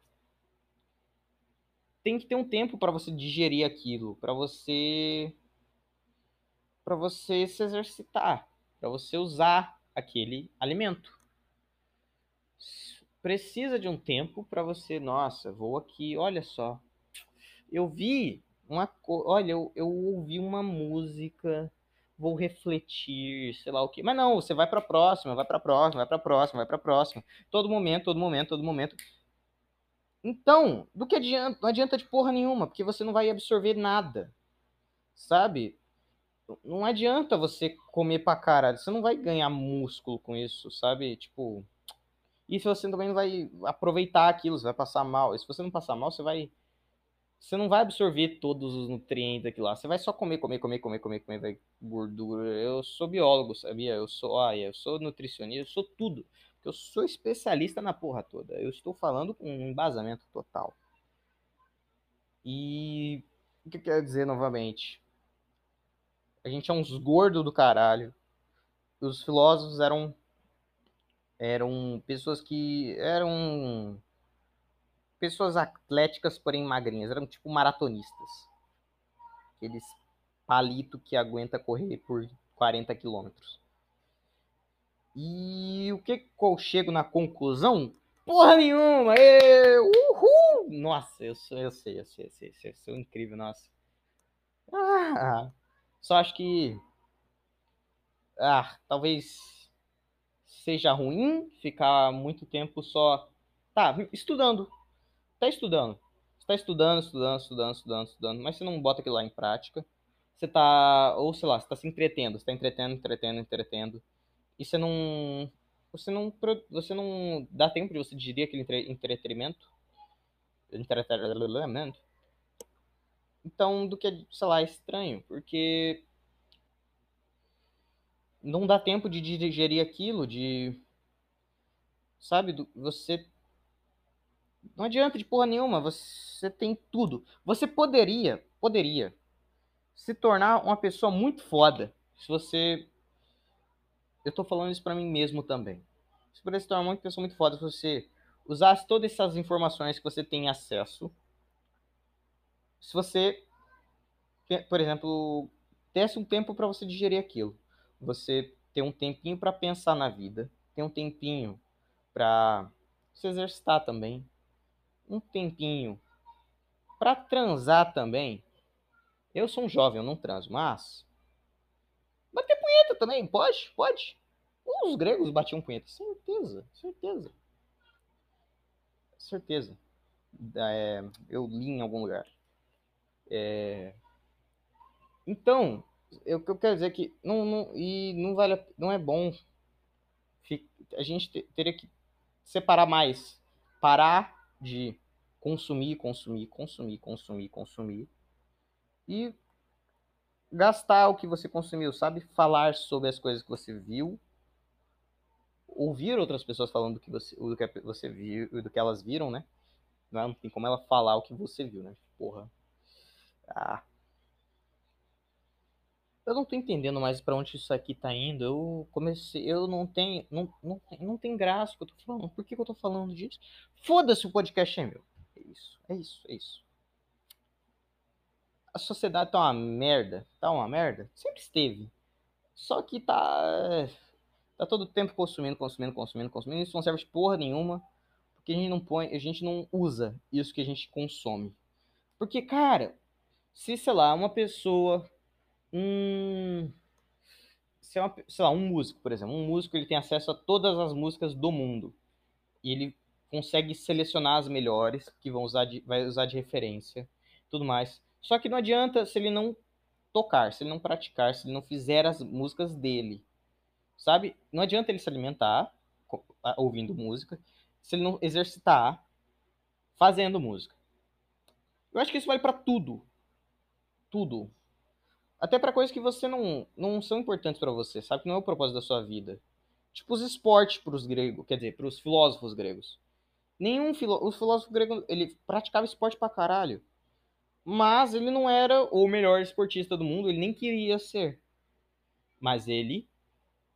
tem que ter um tempo para você digerir aquilo, para você para você se exercitar, para você usar aquele alimento. Precisa de um tempo para você, nossa, vou aqui, olha só. Eu vi uma, olha, eu, eu ouvi uma música, vou refletir, sei lá o que. Mas não, você vai para a próxima, vai para a próxima, vai para a próxima, vai para a próxima. Todo momento, todo momento, todo momento. Então, do que adianta? Não adianta de porra nenhuma, porque você não vai absorver nada. Sabe? Não adianta você comer pra caralho. Você não vai ganhar músculo com isso, sabe? Tipo. E se você também não vai aproveitar aquilo, você vai passar mal. E se você não passar mal, você vai você não vai absorver todos os nutrientes aqui lá. Você vai só comer, comer, comer, comer, comer, comer, vai gordura. Eu sou biólogo, sabia? Eu sou, olha, eu sou nutricionista, eu sou tudo. Eu sou especialista na porra toda. Eu estou falando com um embasamento total. E o que eu quero dizer novamente? A gente é uns gordos do caralho. Os filósofos eram eram pessoas que eram pessoas atléticas, porém magrinhas. Eram tipo maratonistas. Aqueles palito que aguenta correr por 40 quilômetros. E o que, eu chego na conclusão? Porra nenhuma! Eu, uhul! Nossa, eu, sou, eu sei, eu sei, eu sei, eu sei, eu sou incrível, nossa. Ah, só acho que. Ah, talvez seja ruim ficar muito tempo só. Tá, estudando tá estudando. Você tá estudando, estudando, estudando, estudando, estudando, mas você não bota aquilo lá em prática. Você tá, ou sei lá, você tá se entretendo, você tá entretendo, entretendo, entretendo. E você não você não você não dá tempo de você digerir aquele entre, entretenimento. Entretenimento. Então, do que, sei lá, é estranho, porque não dá tempo de digerir aquilo, de sabe, você não adianta de porra nenhuma, você tem tudo. Você poderia, poderia se tornar uma pessoa muito foda se você. Eu tô falando isso para mim mesmo também. Você poderia se tornar uma pessoa muito foda se você usasse todas essas informações que você tem acesso. Se você, por exemplo, desse um tempo para você digerir aquilo. Você ter um tempinho para pensar na vida, ter um tempinho para se exercitar também, um tempinho para transar também. Eu sou um jovem, eu não transo, mas bater punheta também, pode? Pode. Os gregos batiam punheta, certeza, certeza. Certeza. É, eu li em algum lugar. É... Então, eu, eu quero dizer é que não, não, e não vale, não é bom. A gente teria que separar mais, parar de consumir, consumir, consumir, consumir, consumir e gastar o que você consumiu, sabe? Falar sobre as coisas que você viu, ouvir outras pessoas falando do que você, do que você viu, do que elas viram, né? Não tem como ela falar o que você viu, né? Porra. Ah. Eu não tô entendendo mais para onde isso aqui tá indo. Eu comecei, eu não tenho, não, não, não tem graça que eu tô falando. Por que, que eu tô falando disso? Foda-se o podcast é meu. É isso, é isso, é isso a sociedade tá uma merda. Tá uma merda? Sempre esteve. Só que tá. Tá todo tempo consumindo, consumindo, consumindo, consumindo. Isso não serve de porra nenhuma. Porque a gente não põe. A gente não usa isso que a gente consome. Porque, cara, se, sei lá, uma pessoa. Um. Se é sei lá, um músico, por exemplo. Um músico ele tem acesso a todas as músicas do mundo. E ele consegue selecionar as melhores que vão usar de, vai usar de referência, tudo mais. Só que não adianta se ele não tocar, se ele não praticar, se ele não fizer as músicas dele. Sabe? Não adianta ele se alimentar ouvindo música, se ele não exercitar fazendo música. Eu acho que isso vale para tudo. Tudo. Até para coisas que você não, não são importantes para você, sabe? Que não é o propósito da sua vida. Tipo os esportes para os gregos, quer dizer, para os filósofos gregos. Nenhum filó o filósofo grego, ele praticava esporte pra caralho. Mas ele não era o melhor esportista do mundo, ele nem queria ser. Mas ele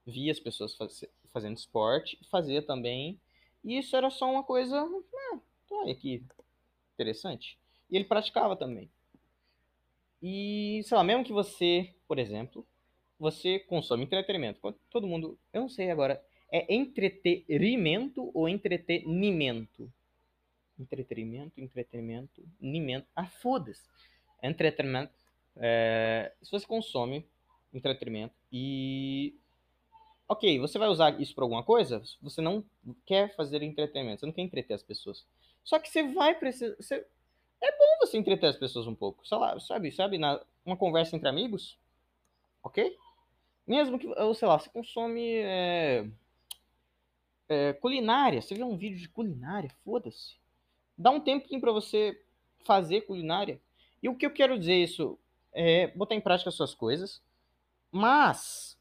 via as pessoas faz, fazendo esporte, fazia também. E isso era só uma coisa. Ah, olha que interessante. E ele praticava também. E, sei lá, mesmo que você, por exemplo, você consome entretenimento. Todo mundo. Eu não sei agora. É entretenimento ou entretenimento? entretenimento, entretenimento, nimento. Ah, foda-se. Entretenimento. É, se você consome entretenimento e. Ok, você vai usar isso para alguma coisa? Você não quer fazer entretenimento, você não quer entreter as pessoas. Só que você vai precisar. Você... É bom você entreter as pessoas um pouco. Sei lá, sabe, sabe, na, uma conversa entre amigos. Ok? Mesmo que, ou sei lá, você consome é, é, culinária. Você vê um vídeo de culinária, foda-se dá um tempinho para você fazer culinária. E o que eu quero dizer isso é botar em prática as suas coisas, mas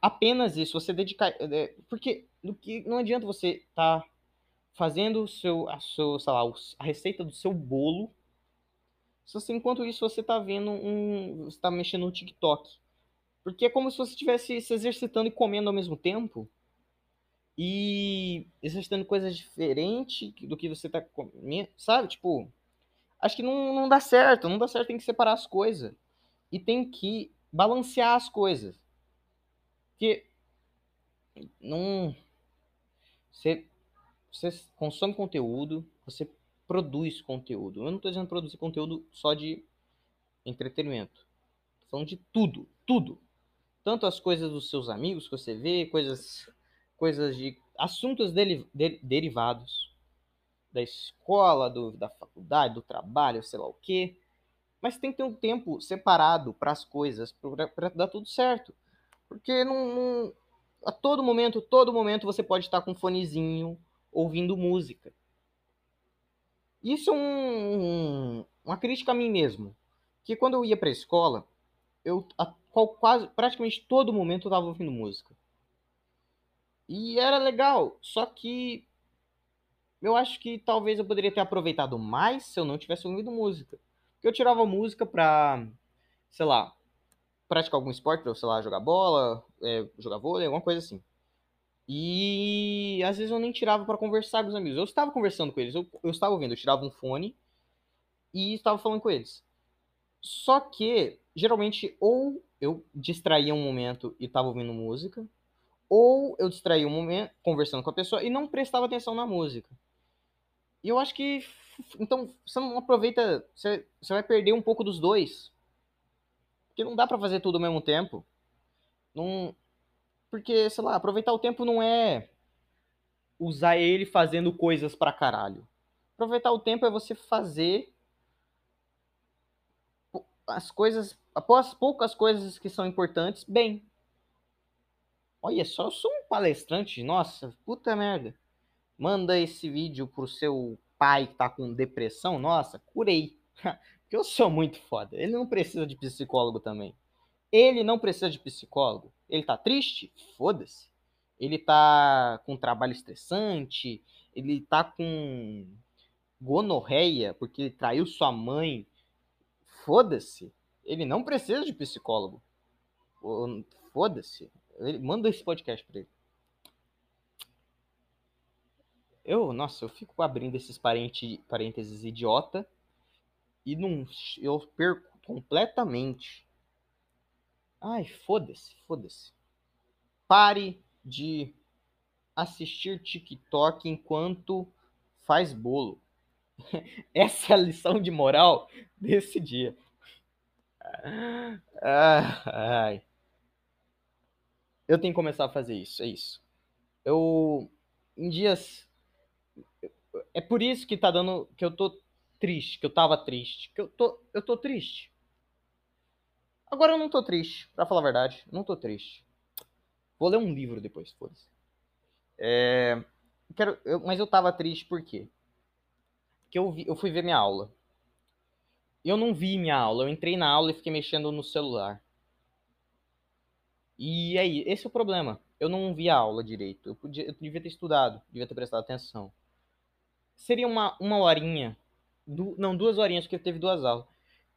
apenas isso, você dedicar, é, porque do que não adianta você estar tá fazendo o seu, a seu, sei lá, a receita do seu bolo, se você, enquanto isso você está vendo um, você está mexendo no TikTok, porque é como se você estivesse se exercitando e comendo ao mesmo tempo e exercitando coisas diferentes do que você tá comendo, sabe? Tipo, acho que não, não dá certo, não dá certo, tem que separar as coisas. E tem que balancear as coisas. Porque não. Você, você consome conteúdo, você produz conteúdo. Eu não estou dizendo produzir conteúdo só de entretenimento. Tô falando de tudo, tudo. Tanto as coisas dos seus amigos que você vê, coisas coisas de assuntos de, derivados da escola, do, da faculdade, do trabalho, sei lá o quê. Mas tem que ter um tempo separado para as coisas, para dar tudo certo. Porque não, não, a todo momento, todo momento você pode estar com um fonezinho ouvindo música. Isso é um, uma crítica a mim mesmo. Que quando eu ia para a escola, eu a, quase, praticamente todo momento eu estava ouvindo música. E era legal, só que eu acho que talvez eu poderia ter aproveitado mais se eu não tivesse ouvido música. Porque eu tirava música pra, sei lá, praticar algum esporte, pra sei lá, jogar bola, é, jogar vôlei, alguma coisa assim. E às vezes eu nem tirava para conversar com os amigos. Eu estava conversando com eles, eu, eu estava ouvindo, eu tirava um fone e estava falando com eles. Só que, geralmente, ou eu distraía um momento e estava ouvindo música, ou eu distraí um momento conversando com a pessoa e não prestava atenção na música. E eu acho que então você não aproveita, você, você vai perder um pouco dos dois. Porque não dá para fazer tudo ao mesmo tempo. Não porque, sei lá, aproveitar o tempo não é usar ele fazendo coisas pra caralho. Aproveitar o tempo é você fazer as coisas, após poucas coisas que são importantes, bem. Olha só, eu sou um palestrante, nossa, puta merda. Manda esse vídeo pro seu pai que tá com depressão, nossa, curei. Porque que eu sou muito foda. Ele não precisa de psicólogo também. Ele não precisa de psicólogo. Ele tá triste? Foda-se. Ele tá com trabalho estressante, ele tá com gonorreia porque ele traiu sua mãe. Foda-se. Ele não precisa de psicólogo. Foda-se. Manda esse podcast pra ele. Eu, nossa, eu fico abrindo esses parênteses idiota e não, eu perco completamente Ai, foda-se, foda-se. Pare de assistir TikTok enquanto faz bolo. Essa é a lição de moral desse dia. Ai. Eu tenho que começar a fazer isso, é isso. Eu em dias é por isso que tá dando que eu tô triste, que eu tava triste, que eu tô eu tô triste. Agora eu não tô triste, pra falar a verdade. Não tô triste. Vou ler um livro depois, foda-se. É, quero, eu, mas eu tava triste por quê? Porque eu, vi, eu fui ver minha aula. Eu não vi minha aula. Eu entrei na aula e fiquei mexendo no celular. E aí, esse é o problema. Eu não vi a aula direito. Eu, podia, eu devia ter estudado, devia ter prestado atenção. Seria uma, uma horinha. Du, não, duas horinhas, porque teve duas aulas.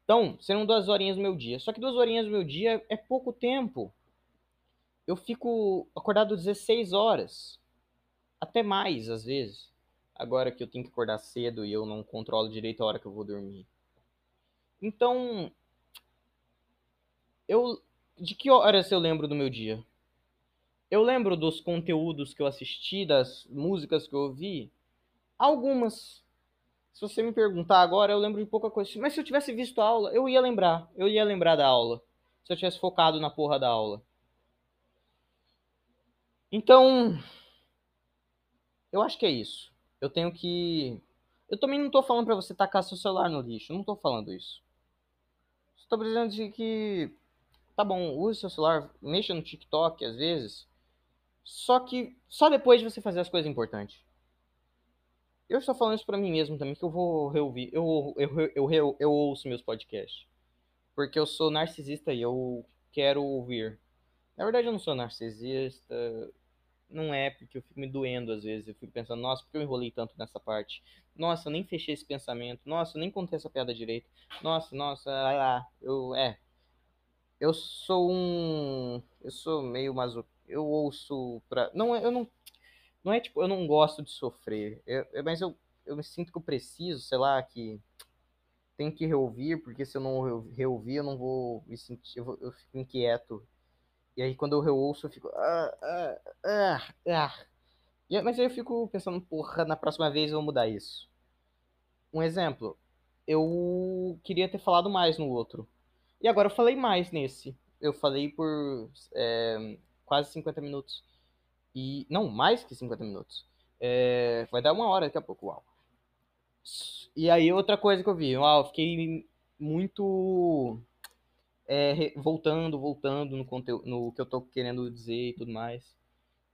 Então, serão duas horinhas do meu dia. Só que duas horinhas do meu dia é pouco tempo. Eu fico acordado 16 horas. Até mais, às vezes. Agora que eu tenho que acordar cedo e eu não controlo direito a hora que eu vou dormir. Então, eu de que horas eu lembro do meu dia? Eu lembro dos conteúdos que eu assisti, das músicas que eu ouvi. Algumas se você me perguntar agora, eu lembro de pouca coisa. Mas se eu tivesse visto a aula, eu ia lembrar. Eu ia lembrar da aula. Se eu tivesse focado na porra da aula. Então, eu acho que é isso. Eu tenho que. Eu também não tô falando para você tacar seu celular no lixo. Não tô falando isso. Estou dizendo de que. Tá bom, use seu celular, mexa no TikTok às vezes. Só que só depois de você fazer as coisas importantes. Eu estou falando isso para mim mesmo também, que eu vou reouvir. Eu, eu, eu, eu, eu ouço meus podcasts. Porque eu sou narcisista e eu quero ouvir. Na verdade, eu não sou narcisista. Não é porque eu fico me doendo às vezes. Eu fico pensando, nossa, por que eu enrolei tanto nessa parte? Nossa, eu nem fechei esse pensamento. Nossa, eu nem contei essa piada direito. Nossa, nossa, ah, eu. É. Eu sou um. Eu sou meio maso. Eu ouço pra. Não, eu não não é tipo, eu não gosto de sofrer, eu, mas eu, eu me sinto que eu preciso, sei lá, que tenho que reouvir, porque se eu não reouvir, eu não vou me sentir, eu, vou, eu fico inquieto. E aí quando eu reouço, eu fico. Ah, ah, ah, ah. E, mas aí eu fico pensando, porra, na próxima vez eu vou mudar isso. Um exemplo, eu queria ter falado mais no outro. E agora eu falei mais nesse. Eu falei por é, quase 50 minutos. E. Não, mais que 50 minutos. É, vai dar uma hora daqui a pouco, uau. E aí, outra coisa que eu vi, uau, fiquei muito. É, voltando, voltando no conteúdo, no que eu tô querendo dizer e tudo mais.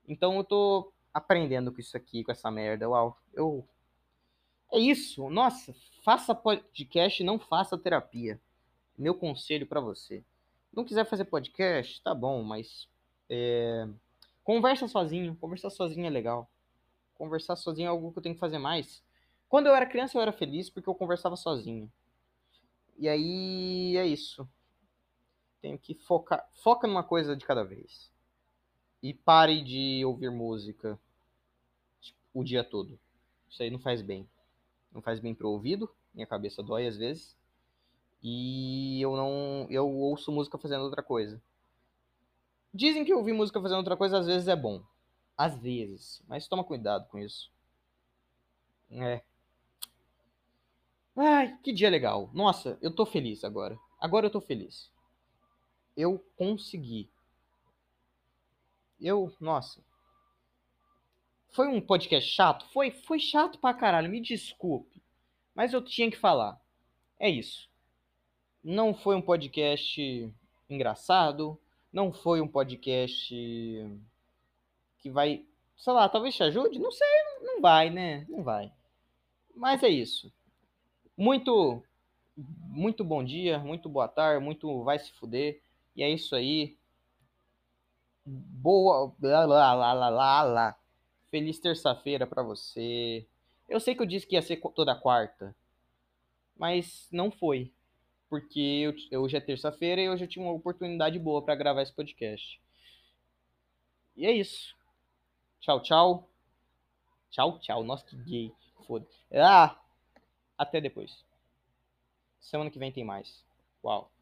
Então eu tô aprendendo com isso aqui, com essa merda. Uau, eu. É isso. Nossa, faça podcast, não faça terapia. Meu conselho para você. Não quiser fazer podcast, tá bom, mas. É Conversa sozinho. Conversar sozinho é legal. Conversar sozinho é algo que eu tenho que fazer mais. Quando eu era criança, eu era feliz porque eu conversava sozinho. E aí é isso. Tenho que focar. Foca numa coisa de cada vez. E pare de ouvir música tipo, o dia todo. Isso aí não faz bem. Não faz bem pro ouvido. Minha cabeça dói às vezes. E eu não. Eu ouço música fazendo outra coisa. Dizem que ouvir música fazendo outra coisa às vezes é bom. Às vezes. Mas toma cuidado com isso. É. Ai, que dia legal. Nossa, eu tô feliz agora. Agora eu tô feliz. Eu consegui. Eu, nossa. Foi um podcast chato? Foi, foi chato pra caralho, me desculpe. Mas eu tinha que falar. É isso. Não foi um podcast engraçado, não foi um podcast que vai, sei lá, talvez te ajude? Não sei, não vai, né? Não vai. Mas é isso. Muito muito bom dia, muito boa tarde, muito vai se fuder. E é isso aí. Boa. Lá, lá, lá, lá, lá, lá. Feliz terça-feira para você. Eu sei que eu disse que ia ser toda quarta, mas não foi. Porque eu, hoje é terça-feira e hoje eu tinha uma oportunidade boa para gravar esse podcast. E é isso. Tchau, tchau. Tchau, tchau. Nossa, que gay. Foda. Ah! Até depois. Semana que vem tem mais. Uau.